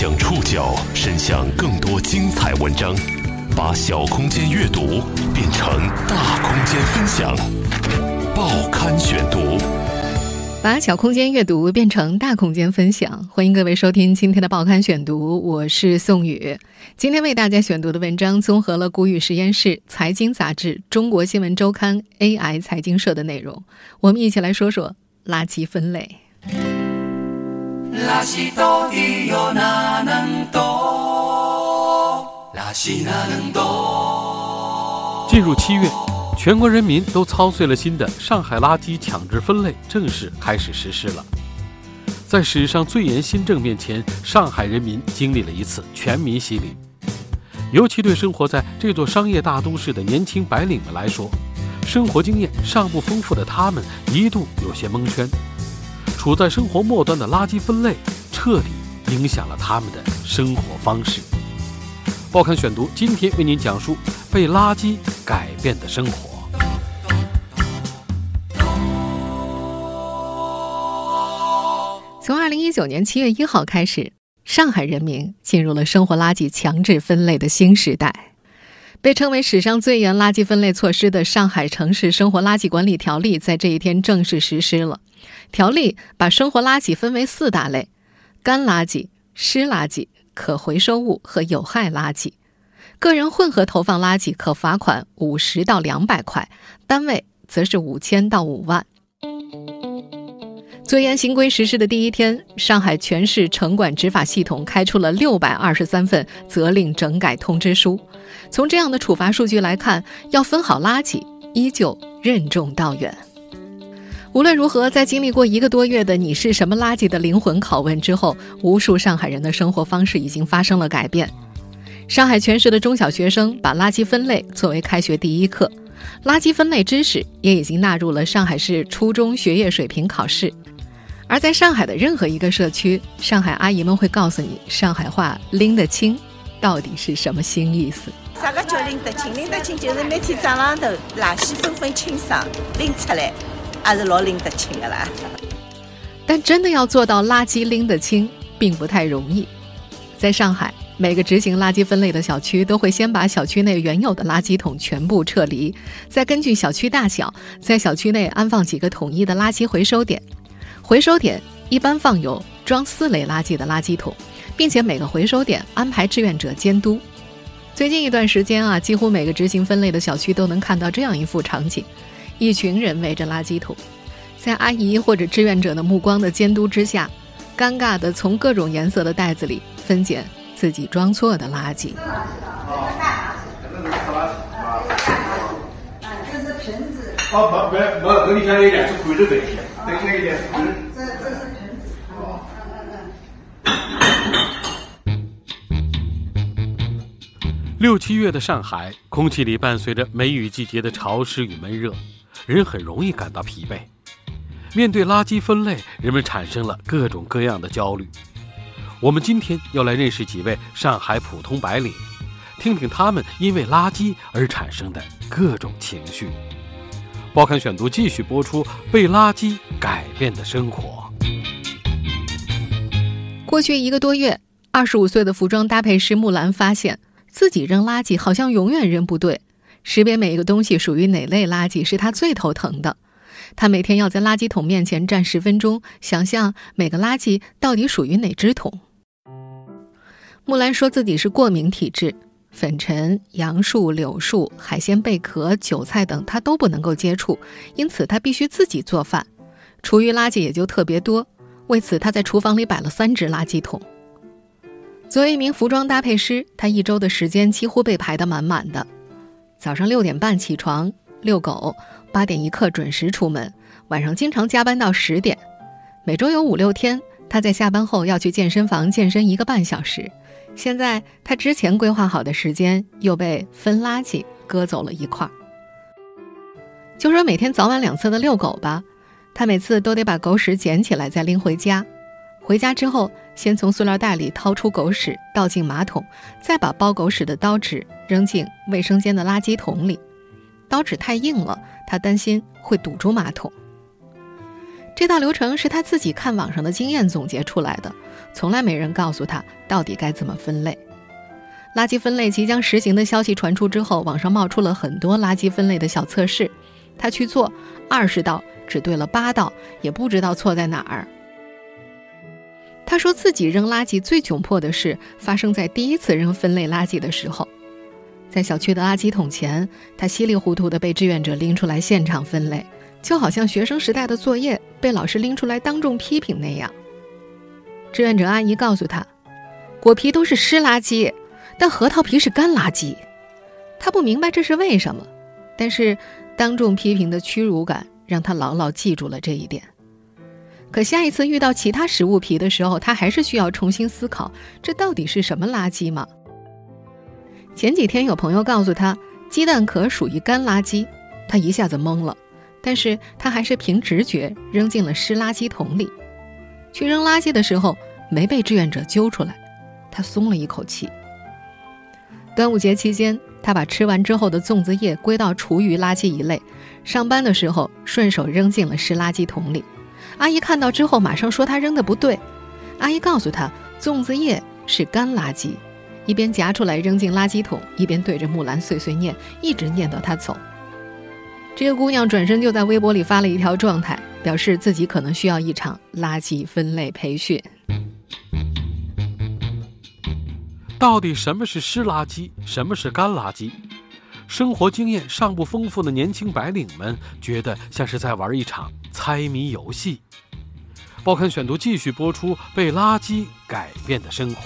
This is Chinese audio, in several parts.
将触角伸向更多精彩文章，把小空间阅读变成大空间分享。报刊选读，把小空间阅读变成大空间分享。欢迎各位收听今天的报刊选读，我是宋宇。今天为大家选读的文章综合了谷雨实验室、财经杂志、中国新闻周刊、AI 财经社的内容。我们一起来说说垃圾分类。垃圾到底有哪能多？垃圾哪能多？进入七月，全国人民都操碎了心的上海垃圾强制分类正式开始实施了。在史上最严新政面前，上海人民经历了一次全民洗礼。尤其对生活在这座商业大都市的年轻白领们来说，生活经验尚不丰富的他们一度有些蒙圈。处在生活末端的垃圾分类，彻底影响了他们的生活方式。报刊选读今天为您讲述被垃圾改变的生活。从二零一九年七月一号开始，上海人民进入了生活垃圾强制分类的新时代。被称为史上最严垃圾分类措施的《上海城市生活垃圾管理条例》在这一天正式实施了。条例把生活垃圾分为四大类：干垃圾、湿垃圾、可回收物和有害垃圾。个人混合投放垃圾可罚款五十到两百块，单位则是五千到五万。最严新规实施的第一天，上海全市城管执法系统开出了六百二十三份责令整改通知书。从这样的处罚数据来看，要分好垃圾依旧任重道远。无论如何，在经历过一个多月的“你是什么垃圾”的灵魂拷问之后，无数上海人的生活方式已经发生了改变。上海全市的中小学生把垃圾分类作为开学第一课，垃圾分类知识也已经纳入了上海市初中学业水平考试。而在上海的任何一个社区，上海阿姨们会告诉你，上海话“拎得清”到底是什么新意思？啥个叫拎得清？拎得清就是每天早浪头垃圾分分清爽，拎出来，还是老拎得清的啦。但真的要做到垃圾拎得清，并不太容易。在上海，每个执行垃圾分类的小区都会先把小区内原有的垃圾桶全部撤离，再根据小区大小，在小区内安放几个统一的垃圾回收点。回收点一般放有装四类垃圾的垃圾桶，并且每个回收点安排志愿者监督。最近一段时间啊，几乎每个执行分类的小区都能看到这样一幅场景：一群人围着垃圾桶，在阿姨或者志愿者的目光的监督之下，尴尬地从各种颜色的袋子里分拣自己装错的垃圾。六七月的上海，空气里伴随着梅雨季节的潮湿与闷热，人很容易感到疲惫。面对垃圾分类，人们产生了各种各样的焦虑。我们今天要来认识几位上海普通白领，听听他们因为垃圾而产生的各种情绪。报刊选读继续播出：被垃圾改变的生活。过去一个多月，二十五岁的服装搭配师木兰发现自己扔垃圾好像永远扔不对，识别每一个东西属于哪类垃圾是他最头疼的。他每天要在垃圾桶面前站十分钟，想象每个垃圾到底属于哪只桶。木兰说自己是过敏体质。粉尘、杨树、柳树、海鲜贝壳、韭菜等，他都不能够接触，因此他必须自己做饭，厨余垃圾也就特别多。为此，他在厨房里摆了三只垃圾桶。作为一名服装搭配师，他一周的时间几乎被排得满满的。早上六点半起床遛狗，八点一刻准时出门，晚上经常加班到十点。每周有五六天，他在下班后要去健身房健身一个半小时。现在他之前规划好的时间又被分垃圾割走了一块儿。就说每天早晚两次的遛狗吧，他每次都得把狗屎捡起来再拎回家。回家之后，先从塑料袋里掏出狗屎倒进马桶，再把包狗屎的刀纸扔进卫生间的垃圾桶里。刀纸太硬了，他担心会堵住马桶。这套流程是他自己看网上的经验总结出来的，从来没人告诉他到底该怎么分类。垃圾分类即将实行的消息传出之后，网上冒出了很多垃圾分类的小测试，他去做，二十道只对了八道，也不知道错在哪儿。他说自己扔垃圾最窘迫的事发生在第一次扔分类垃圾的时候，在小区的垃圾桶前，他稀里糊涂地被志愿者拎出来现场分类，就好像学生时代的作业被老师拎出来当众批评那样。志愿者阿姨告诉他，果皮都是湿垃圾，但核桃皮是干垃圾。他不明白这是为什么，但是当众批评的屈辱感让他牢牢记住了这一点。可下一次遇到其他食物皮的时候，他还是需要重新思考，这到底是什么垃圾吗？前几天有朋友告诉他，鸡蛋壳属于干垃圾，他一下子懵了，但是他还是凭直觉扔进了湿垃圾桶里。去扔垃圾的时候没被志愿者揪出来，他松了一口气。端午节期间，他把吃完之后的粽子叶归到厨余垃圾一类，上班的时候顺手扔进了湿垃圾桶里。阿姨看到之后，马上说他扔的不对。阿姨告诉他，粽子叶是干垃圾，一边夹出来扔进垃圾桶，一边对着木兰碎碎念，一直念到他走。这个姑娘转身就在微博里发了一条状态，表示自己可能需要一场垃圾分类培训。到底什么是湿垃圾，什么是干垃圾？生活经验尚不丰富的年轻白领们觉得像是在玩一场猜谜游戏。报刊选读继续播出：被垃圾改变的生活。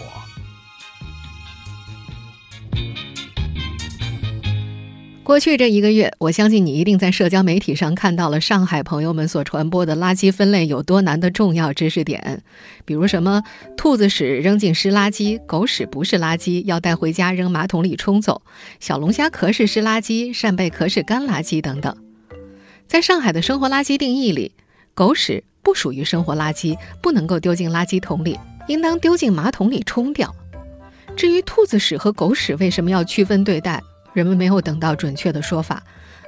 过去这一个月，我相信你一定在社交媒体上看到了上海朋友们所传播的垃圾分类有多难的重要知识点，比如什么兔子屎扔进湿垃圾，狗屎不是垃圾，要带回家扔马桶里冲走；小龙虾壳是湿垃圾，扇贝壳是干垃圾等等。在上海的生活垃圾定义里，狗屎不属于生活垃圾，不能够丢进垃圾桶里，应当丢进马桶里冲掉。至于兔子屎和狗屎为什么要区分对待？人们没有等到准确的说法，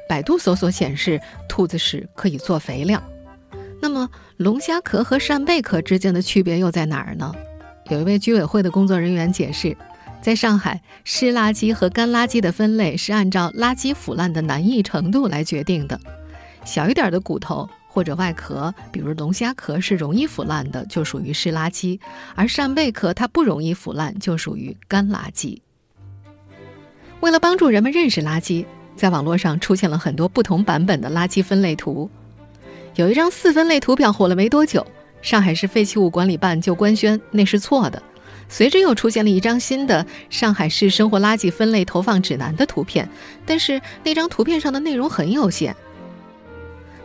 百度搜索显示，兔子屎可以做肥料。那么，龙虾壳和扇贝壳之间的区别又在哪儿呢？有一位居委会的工作人员解释，在上海，湿垃圾和干垃圾的分类是按照垃圾腐烂的难易程度来决定的。小一点的骨头或者外壳，比如龙虾壳是容易腐烂的，就属于湿垃圾；而扇贝壳它不容易腐烂，就属于干垃圾。为了帮助人们认识垃圾，在网络上出现了很多不同版本的垃圾分类图。有一张四分类图表火了没多久，上海市废弃物管理办就官宣那是错的。随之又出现了一张新的上海市生活垃圾分类投放指南的图片，但是那张图片上的内容很有限，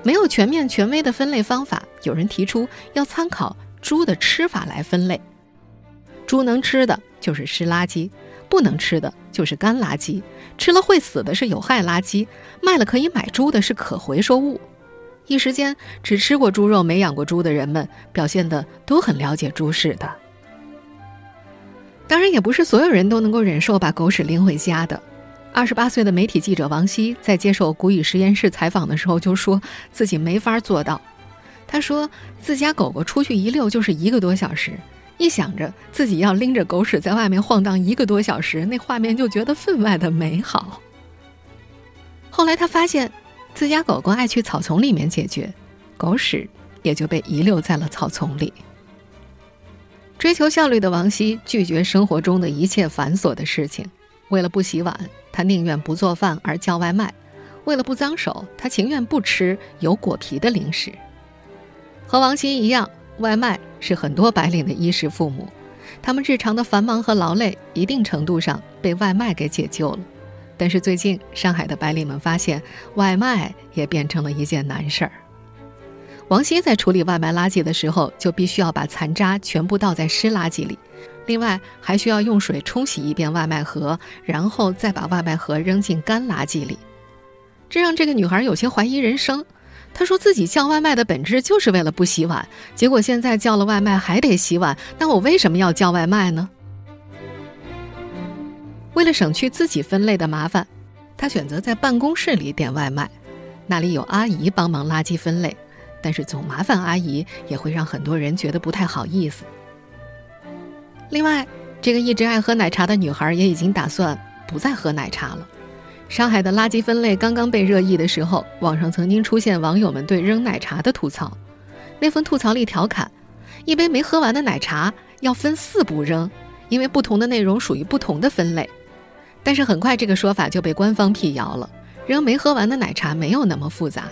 没有全面权威的分类方法。有人提出要参考猪的吃法来分类，猪能吃的就是湿垃圾。不能吃的就是干垃圾，吃了会死的是有害垃圾，卖了可以买猪的是可回收物。一时间，只吃过猪肉没养过猪的人们表现的都很了解猪屎的。当然，也不是所有人都能够忍受把狗屎拎回家的。二十八岁的媒体记者王希在接受谷雨实验室采访的时候就说自己没法做到。他说自家狗狗出去一溜就是一个多小时。一想着自己要拎着狗屎在外面晃荡一个多小时，那画面就觉得分外的美好。后来他发现，自家狗狗爱去草丛里面解决，狗屎也就被遗留在了草丛里。追求效率的王希拒绝生活中的一切繁琐的事情，为了不洗碗，他宁愿不做饭而叫外卖；为了不脏手，他情愿不吃有果皮的零食。和王鑫一样。外卖是很多白领的衣食父母，他们日常的繁忙和劳累，一定程度上被外卖给解救了。但是最近，上海的白领们发现，外卖也变成了一件难事儿。王鑫在处理外卖垃圾的时候，就必须要把残渣全部倒在湿垃圾里，另外还需要用水冲洗一遍外卖盒，然后再把外卖盒扔进干垃圾里。这让这个女孩有些怀疑人生。她说自己叫外卖的本质就是为了不洗碗，结果现在叫了外卖还得洗碗，那我为什么要叫外卖呢？为了省去自己分类的麻烦，她选择在办公室里点外卖，那里有阿姨帮忙垃圾分类，但是总麻烦阿姨也会让很多人觉得不太好意思。另外，这个一直爱喝奶茶的女孩也已经打算不再喝奶茶了。上海的垃圾分类刚刚被热议的时候，网上曾经出现网友们对扔奶茶的吐槽。那份吐槽里调侃：“一杯没喝完的奶茶要分四步扔，因为不同的内容属于不同的分类。”但是很快这个说法就被官方辟谣了。扔没喝完的奶茶没有那么复杂，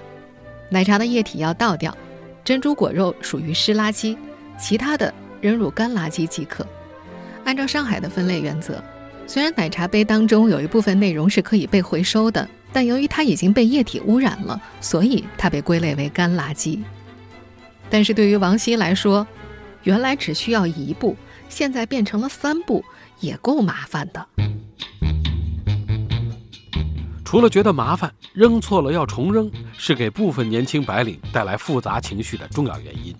奶茶的液体要倒掉，珍珠果肉属于湿垃圾，其他的扔入干垃圾即可。按照上海的分类原则，虽然奶茶杯当中有一部分内容是可以被回收的，但由于它已经被液体污染了，所以它被归类为干垃圾。但是对于王希来说，原来只需要一步，现在变成了三步，也够麻烦的。除了觉得麻烦，扔错了要重扔是给部分年轻白领带来复杂情绪的重要原因。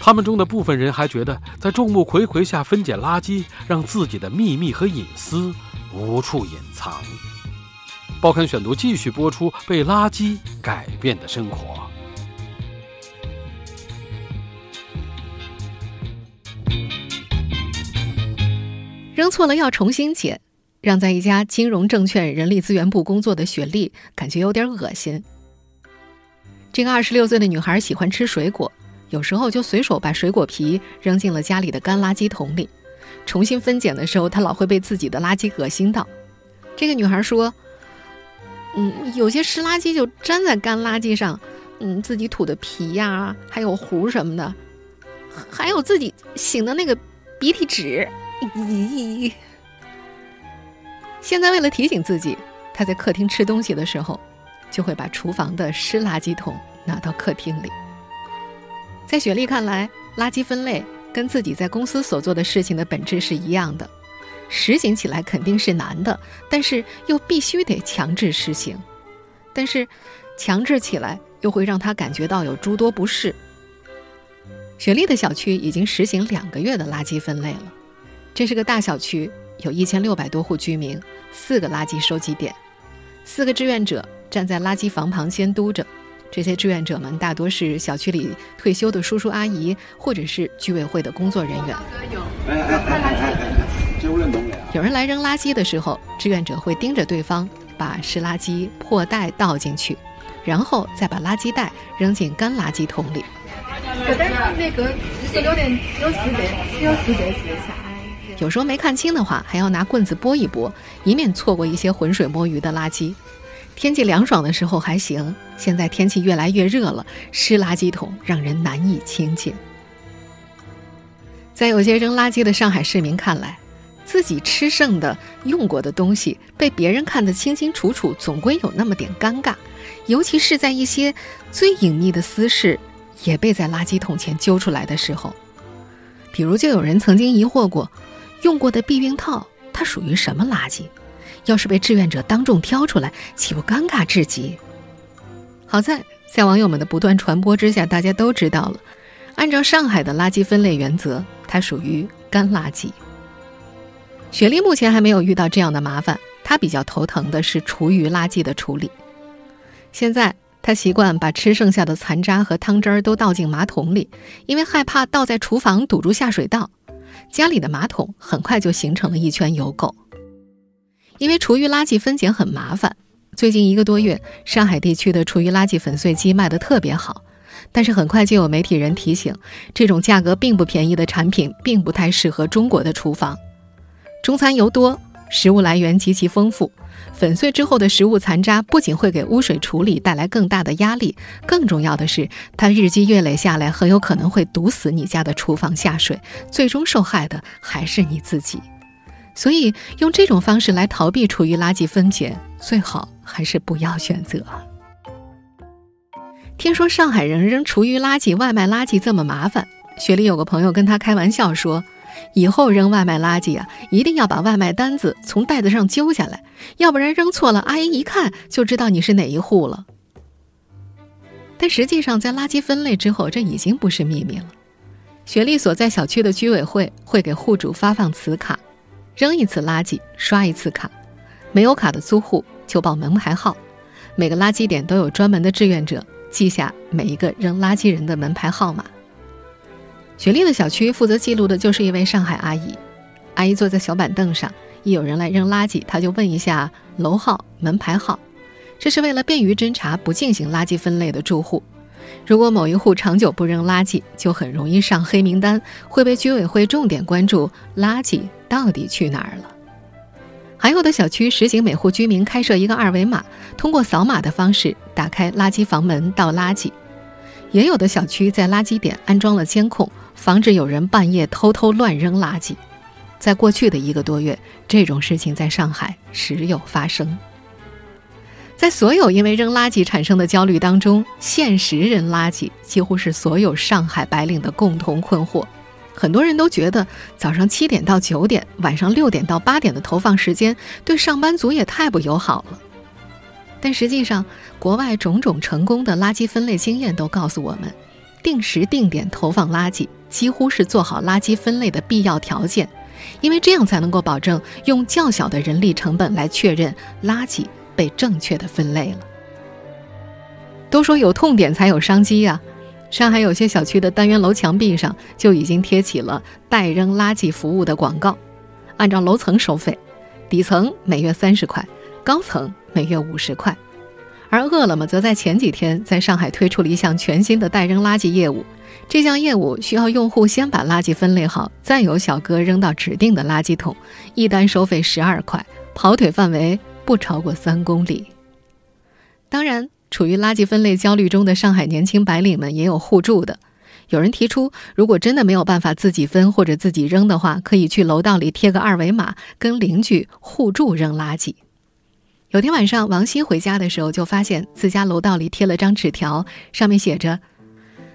他们中的部分人还觉得，在众目睽睽下分拣垃圾，让自己的秘密和隐私无处隐藏。报刊选读继续播出：被垃圾改变的生活。扔错了要重新捡。让在一家金融证券人力资源部工作的雪莉感觉有点恶心。这个二十六岁的女孩喜欢吃水果，有时候就随手把水果皮扔进了家里的干垃圾桶里。重新分拣的时候，她老会被自己的垃圾恶心到。这个女孩说：“嗯，有些湿垃圾就粘在干垃圾上，嗯，自己吐的皮呀，还有糊什么的，还有自己擤的那个鼻涕纸，咦。”现在为了提醒自己，他在客厅吃东西的时候，就会把厨房的湿垃圾桶拿到客厅里。在雪莉看来，垃圾分类跟自己在公司所做的事情的本质是一样的，实行起来肯定是难的，但是又必须得强制实行。但是，强制起来又会让他感觉到有诸多不适。雪莉的小区已经实行两个月的垃圾分类了，这是个大小区。有一千六百多户居民，四个垃圾收集点，四个志愿者站在垃圾房旁监督着。这些志愿者们大多是小区里退休的叔叔阿姨，或者是居委会的工作人员。有人来扔垃圾的时候，志愿者会盯着对方，把湿垃圾破袋倒进去，然后再把垃圾袋扔进干垃圾桶里。有时候没看清的话，还要拿棍子拨一拨，以免错过一些浑水摸鱼的垃圾。天气凉爽的时候还行，现在天气越来越热了，湿垃圾桶让人难以亲近。在有些扔垃圾的上海市民看来，自己吃剩的、用过的东西被别人看得清清楚楚，总归有那么点尴尬。尤其是在一些最隐秘的私事也被在垃圾桶前揪出来的时候，比如就有人曾经疑惑过。用过的避孕套，它属于什么垃圾？要是被志愿者当众挑出来，岂不尴尬至极？好在在网友们的不断传播之下，大家都知道了。按照上海的垃圾分类原则，它属于干垃圾。雪莉目前还没有遇到这样的麻烦，她比较头疼的是厨余垃圾的处理。现在她习惯把吃剩下的残渣和汤汁儿都倒进马桶里，因为害怕倒在厨房堵住下水道。家里的马桶很快就形成了一圈油垢，因为厨余垃圾分拣很麻烦。最近一个多月，上海地区的厨余垃圾粉碎机卖得特别好，但是很快就有媒体人提醒，这种价格并不便宜的产品并不太适合中国的厨房。中餐油多，食物来源极其丰富。粉碎之后的食物残渣不仅会给污水处理带来更大的压力，更重要的是，它日积月累下来，很有可能会堵死你家的厨房下水，最终受害的还是你自己。所以，用这种方式来逃避厨余垃圾分拣，最好还是不要选择。听说上海人扔厨余垃圾、外卖垃圾这么麻烦，雪莉有个朋友跟他开玩笑说。以后扔外卖垃圾啊，一定要把外卖单子从袋子上揪下来，要不然扔错了，阿姨一看就知道你是哪一户了。但实际上，在垃圾分类之后，这已经不是秘密了。雪莉所在小区的居委会会给户主发放磁卡，扔一次垃圾刷一次卡，没有卡的租户就报门牌号。每个垃圾点都有专门的志愿者记下每一个扔垃圾人的门牌号码。雪莉的小区负责记录的就是一位上海阿姨，阿姨坐在小板凳上，一有人来扔垃圾，她就问一下楼号、门牌号，这是为了便于侦查不进行垃圾分类的住户。如果某一户长久不扔垃圾，就很容易上黑名单，会被居委会重点关注垃圾到底去哪儿了。还有的小区实行每户居民开设一个二维码，通过扫码的方式打开垃圾房门倒垃圾。也有的小区在垃圾点安装了监控。防止有人半夜偷偷乱扔垃圾，在过去的一个多月，这种事情在上海时有发生。在所有因为扔垃圾产生的焦虑当中，限时扔垃圾几乎是所有上海白领的共同困惑。很多人都觉得早上七点到九点，晚上六点到八点的投放时间对上班族也太不友好了。但实际上，国外种种成功的垃圾分类经验都告诉我们，定时定点投放垃圾。几乎是做好垃圾分类的必要条件，因为这样才能够保证用较小的人力成本来确认垃圾被正确的分类了。都说有痛点才有商机啊！上海有些小区的单元楼墙壁上就已经贴起了代扔垃圾服务的广告，按照楼层收费，底层每月三十块，高层每月五十块。而饿了么则在前几天在上海推出了一项全新的代扔垃圾业务。这项业务需要用户先把垃圾分类好，再由小哥扔到指定的垃圾桶，一单收费十二块，跑腿范围不超过三公里。当然，处于垃圾分类焦虑中的上海年轻白领们也有互助的。有人提出，如果真的没有办法自己分或者自己扔的话，可以去楼道里贴个二维码，跟邻居互助扔垃圾。有天晚上，王鑫回家的时候，就发现自家楼道里贴了张纸条，上面写着。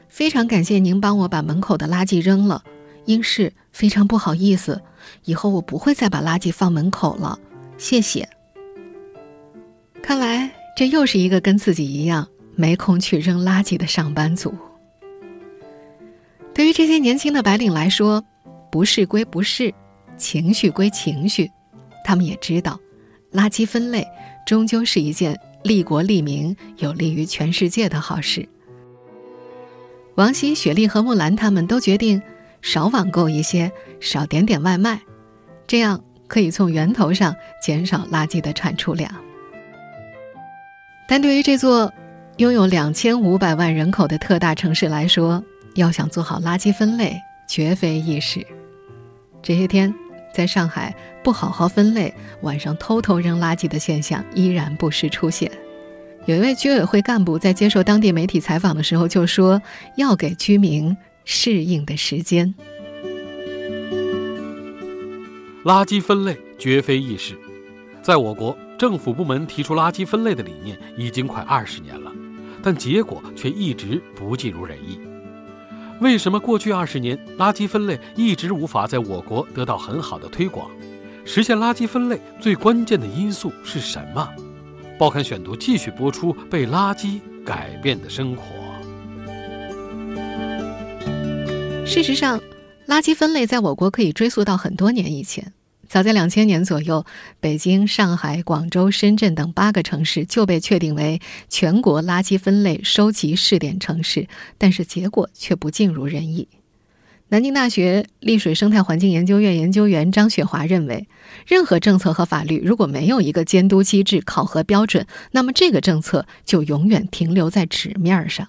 非常感谢您帮我把门口的垃圾扔了，应是非常不好意思，以后我不会再把垃圾放门口了，谢谢。看来这又是一个跟自己一样没空去扔垃圾的上班族。对于这些年轻的白领来说，不是归不是，情绪归情绪，他们也知道，垃圾分类终究是一件利国利民、有利于全世界的好事。王希、雪莉和木兰他们都决定少网购一些，少点点外卖，这样可以从源头上减少垃圾的产出量。但对于这座拥有两千五百万人口的特大城市来说，要想做好垃圾分类，绝非易事。这些天，在上海不好好分类，晚上偷偷扔垃圾的现象依然不时出现。有一位居委会干部在接受当地媒体采访的时候就说：“要给居民适应的时间。”垃圾分类绝非易事，在我国，政府部门提出垃圾分类的理念已经快二十年了，但结果却一直不尽如人意。为什么过去二十年垃圾分类一直无法在我国得到很好的推广？实现垃圾分类最关键的因素是什么？报刊选读继续播出《被垃圾改变的生活》。事实上，垃圾分类在我国可以追溯到很多年以前。早在两千年左右，北京、上海、广州、深圳等八个城市就被确定为全国垃圾分类收集试点城市，但是结果却不尽如人意。南京大学丽水生态环境研究院研究员张雪华认为，任何政策和法律如果没有一个监督机制、考核标准，那么这个政策就永远停留在纸面上。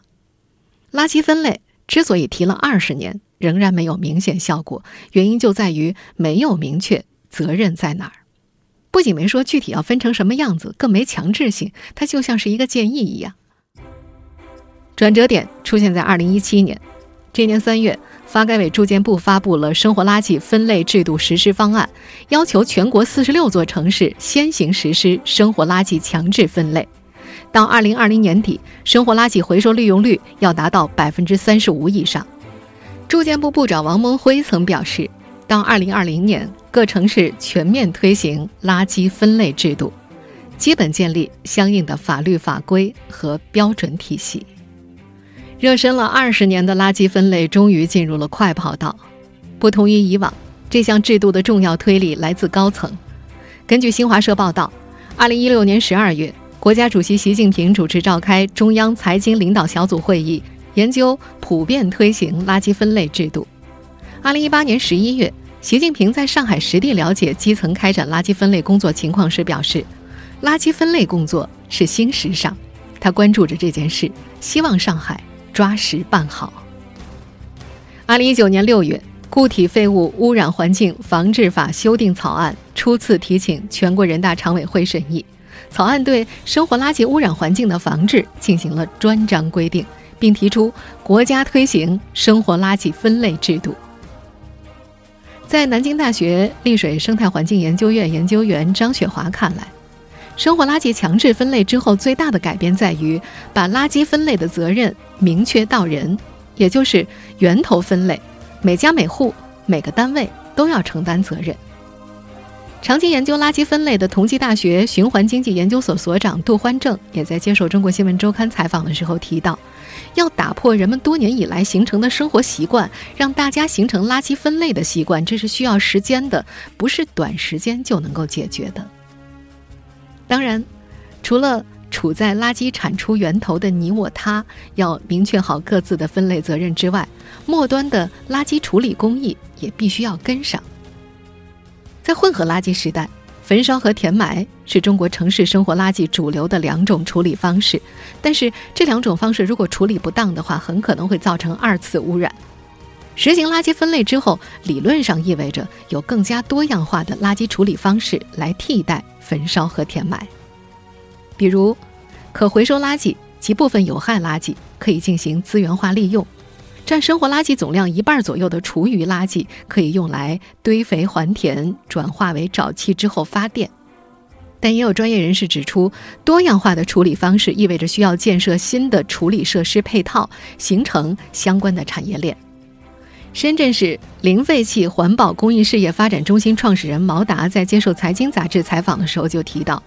垃圾分类之所以提了二十年仍然没有明显效果，原因就在于没有明确责任在哪儿。不仅没说具体要分成什么样子，更没强制性，它就像是一个建议一样。转折点出现在二零一七年，这年三月。发改委住建部发布了生活垃圾分类制度实施方案，要求全国四十六座城市先行实施生活垃圾强制分类，到二零二零年底，生活垃圾回收利用率要达到百分之三十五以上。住建部部长王蒙辉曾表示，到二零二零年，各城市全面推行垃圾分类制度，基本建立相应的法律法规和标准体系。热身了二十年的垃圾分类终于进入了快跑道。不同于以往，这项制度的重要推力来自高层。根据新华社报道，二零一六年十二月，国家主席习近平主持召开中央财经领导小组会议，研究普遍推行垃圾分类制度。二零一八年十一月，习近平在上海实地了解基层开展垃圾分类工作情况时表示，垃圾分类工作是新时尚，他关注着这件事，希望上海抓实办好。二零一九年六月，固体废物污染环境防治法修订草案初次提请全国人大常委会审议。草案对生活垃圾污染环境的防治进行了专章规定，并提出国家推行生活垃圾分类制度。在南京大学丽水生态环境研究院研究员张雪华看来，生活垃圾强制分类之后，最大的改变在于把垃圾分类的责任明确到人。也就是源头分类，每家每户每个单位都要承担责任。长期研究垃圾分类的同济大学循环经济研究所所长杜欢正也在接受中国新闻周刊采访的时候提到，要打破人们多年以来形成的生活习惯，让大家形成垃圾分类的习惯，这是需要时间的，不是短时间就能够解决的。当然，除了。处在垃圾产出源头的你我他，要明确好各自的分类责任之外，末端的垃圾处理工艺也必须要跟上。在混合垃圾时代，焚烧和填埋是中国城市生活垃圾主流的两种处理方式，但是这两种方式如果处理不当的话，很可能会造成二次污染。实行垃圾分类之后，理论上意味着有更加多样化的垃圾处理方式来替代焚烧和填埋。比如，可回收垃圾及部分有害垃圾可以进行资源化利用；占生活垃圾总量一半左右的厨余垃圾可以用来堆肥还田，转化为沼气之后发电。但也有专业人士指出，多样化的处理方式意味着需要建设新的处理设施配套，形成相关的产业链。深圳市零废弃环保公益事业发展中心创始人毛达在接受财经杂志采访的时候就提到。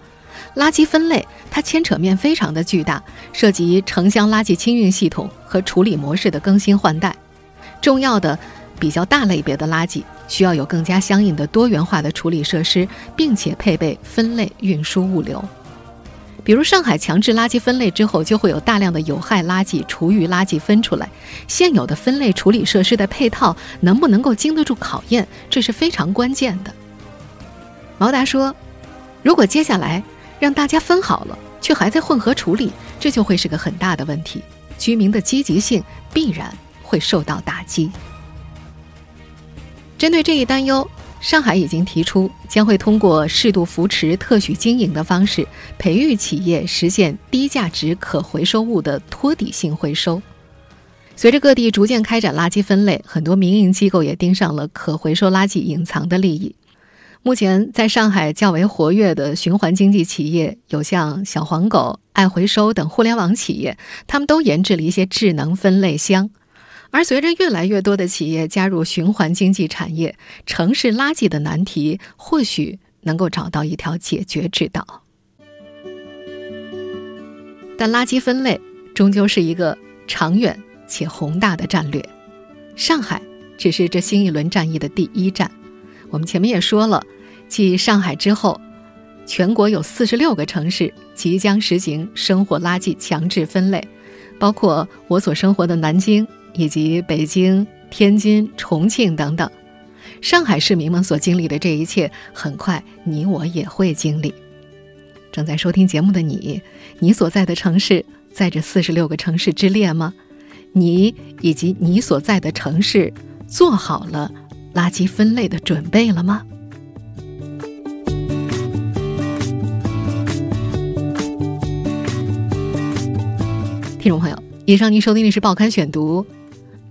垃圾分类，它牵扯面非常的巨大，涉及城乡垃圾清运系统和处理模式的更新换代。重要的、比较大类别的垃圾，需要有更加相应的多元化的处理设施，并且配备分类运输物流。比如上海强制垃圾分类之后，就会有大量的有害垃圾、厨余垃圾分出来。现有的分类处理设施的配套能不能够经得住考验，这是非常关键的。毛达说：“如果接下来……”让大家分好了，却还在混合处理，这就会是个很大的问题。居民的积极性必然会受到打击。针对这一担忧，上海已经提出将会通过适度扶持、特许经营的方式，培育企业实现低价值可回收物的托底性回收。随着各地逐渐开展垃圾分类，很多民营机构也盯上了可回收垃圾隐藏的利益。目前在上海较为活跃的循环经济企业有像小黄狗、爱回收等互联网企业，他们都研制了一些智能分类箱。而随着越来越多的企业加入循环经济产业，城市垃圾的难题或许能够找到一条解决之道。但垃圾分类终究是一个长远且宏大的战略，上海只是这新一轮战役的第一站。我们前面也说了，继上海之后，全国有四十六个城市即将实行生活垃圾强制分类，包括我所生活的南京以及北京、天津、重庆等等。上海市民们所经历的这一切，很快你我也会经历。正在收听节目的你，你所在的城市在这四十六个城市之列吗？你以及你所在的城市做好了？垃圾分类的准备了吗？听众朋友，以上您收听的是《报刊选读》，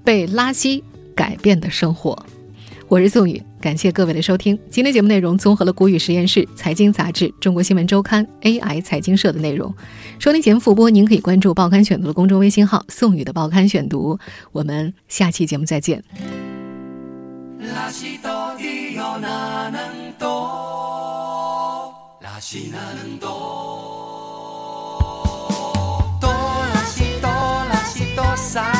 被垃圾改变的生活，我是宋宇，感谢各位的收听。今天节目内容综合了《谷雨实验室》、财经杂志、中国新闻周刊、AI 财经社的内容。收听节目复播，您可以关注《报刊选读》的公众微信号“宋宇的报刊选读”。我们下期节目再见。垃圾到底有哪能多？垃圾哪能多？多垃圾，多垃圾，多啥